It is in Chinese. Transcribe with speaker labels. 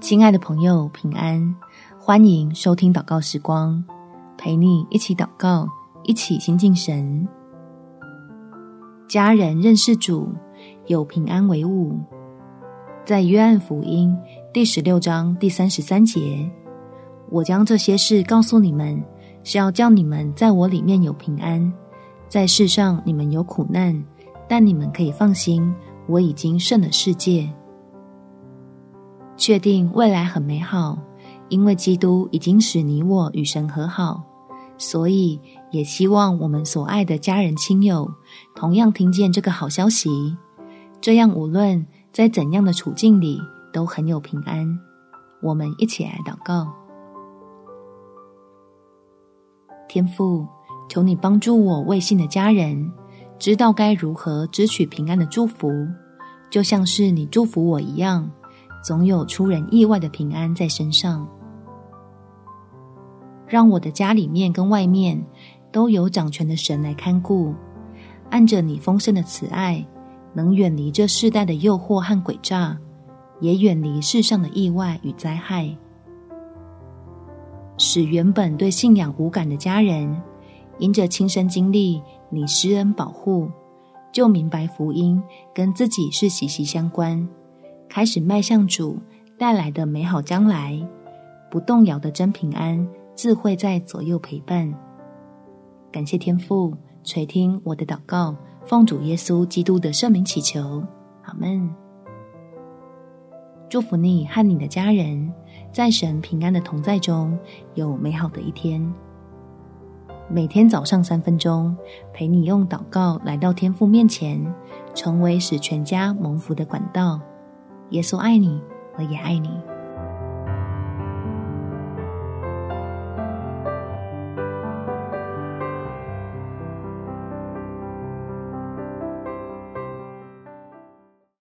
Speaker 1: 亲爱的朋友，平安！欢迎收听祷告时光，陪你一起祷告，一起亲近神。家人认识主，有平安为伍。在约翰福音第十六章第三十三节，我将这些事告诉你们，是要叫你们在我里面有平安。在世上你们有苦难，但你们可以放心，我已经胜了世界。确定未来很美好，因为基督已经使你我与神和好，所以也希望我们所爱的家人亲友同样听见这个好消息，这样无论在怎样的处境里都很有平安。我们一起来祷告：天父，求你帮助我未信的家人，知道该如何支取平安的祝福，就像是你祝福我一样。总有出人意外的平安在身上，让我的家里面跟外面都有掌权的神来看顾，按着你丰盛的慈爱，能远离这世代的诱惑和诡诈，也远离世上的意外与灾害，使原本对信仰无感的家人，因着亲身经历你施恩保护，就明白福音跟自己是息息相关。开始迈向主带来的美好将来，不动摇的真平安自会在左右陪伴。感谢天父垂听我的祷告，奉主耶稣基督的圣名祈求，阿门。祝福你和你的家人在神平安的同在中有美好的一天。每天早上三分钟，陪你用祷告来到天父面前，成为使全家蒙福的管道。耶稣爱你，我也爱你。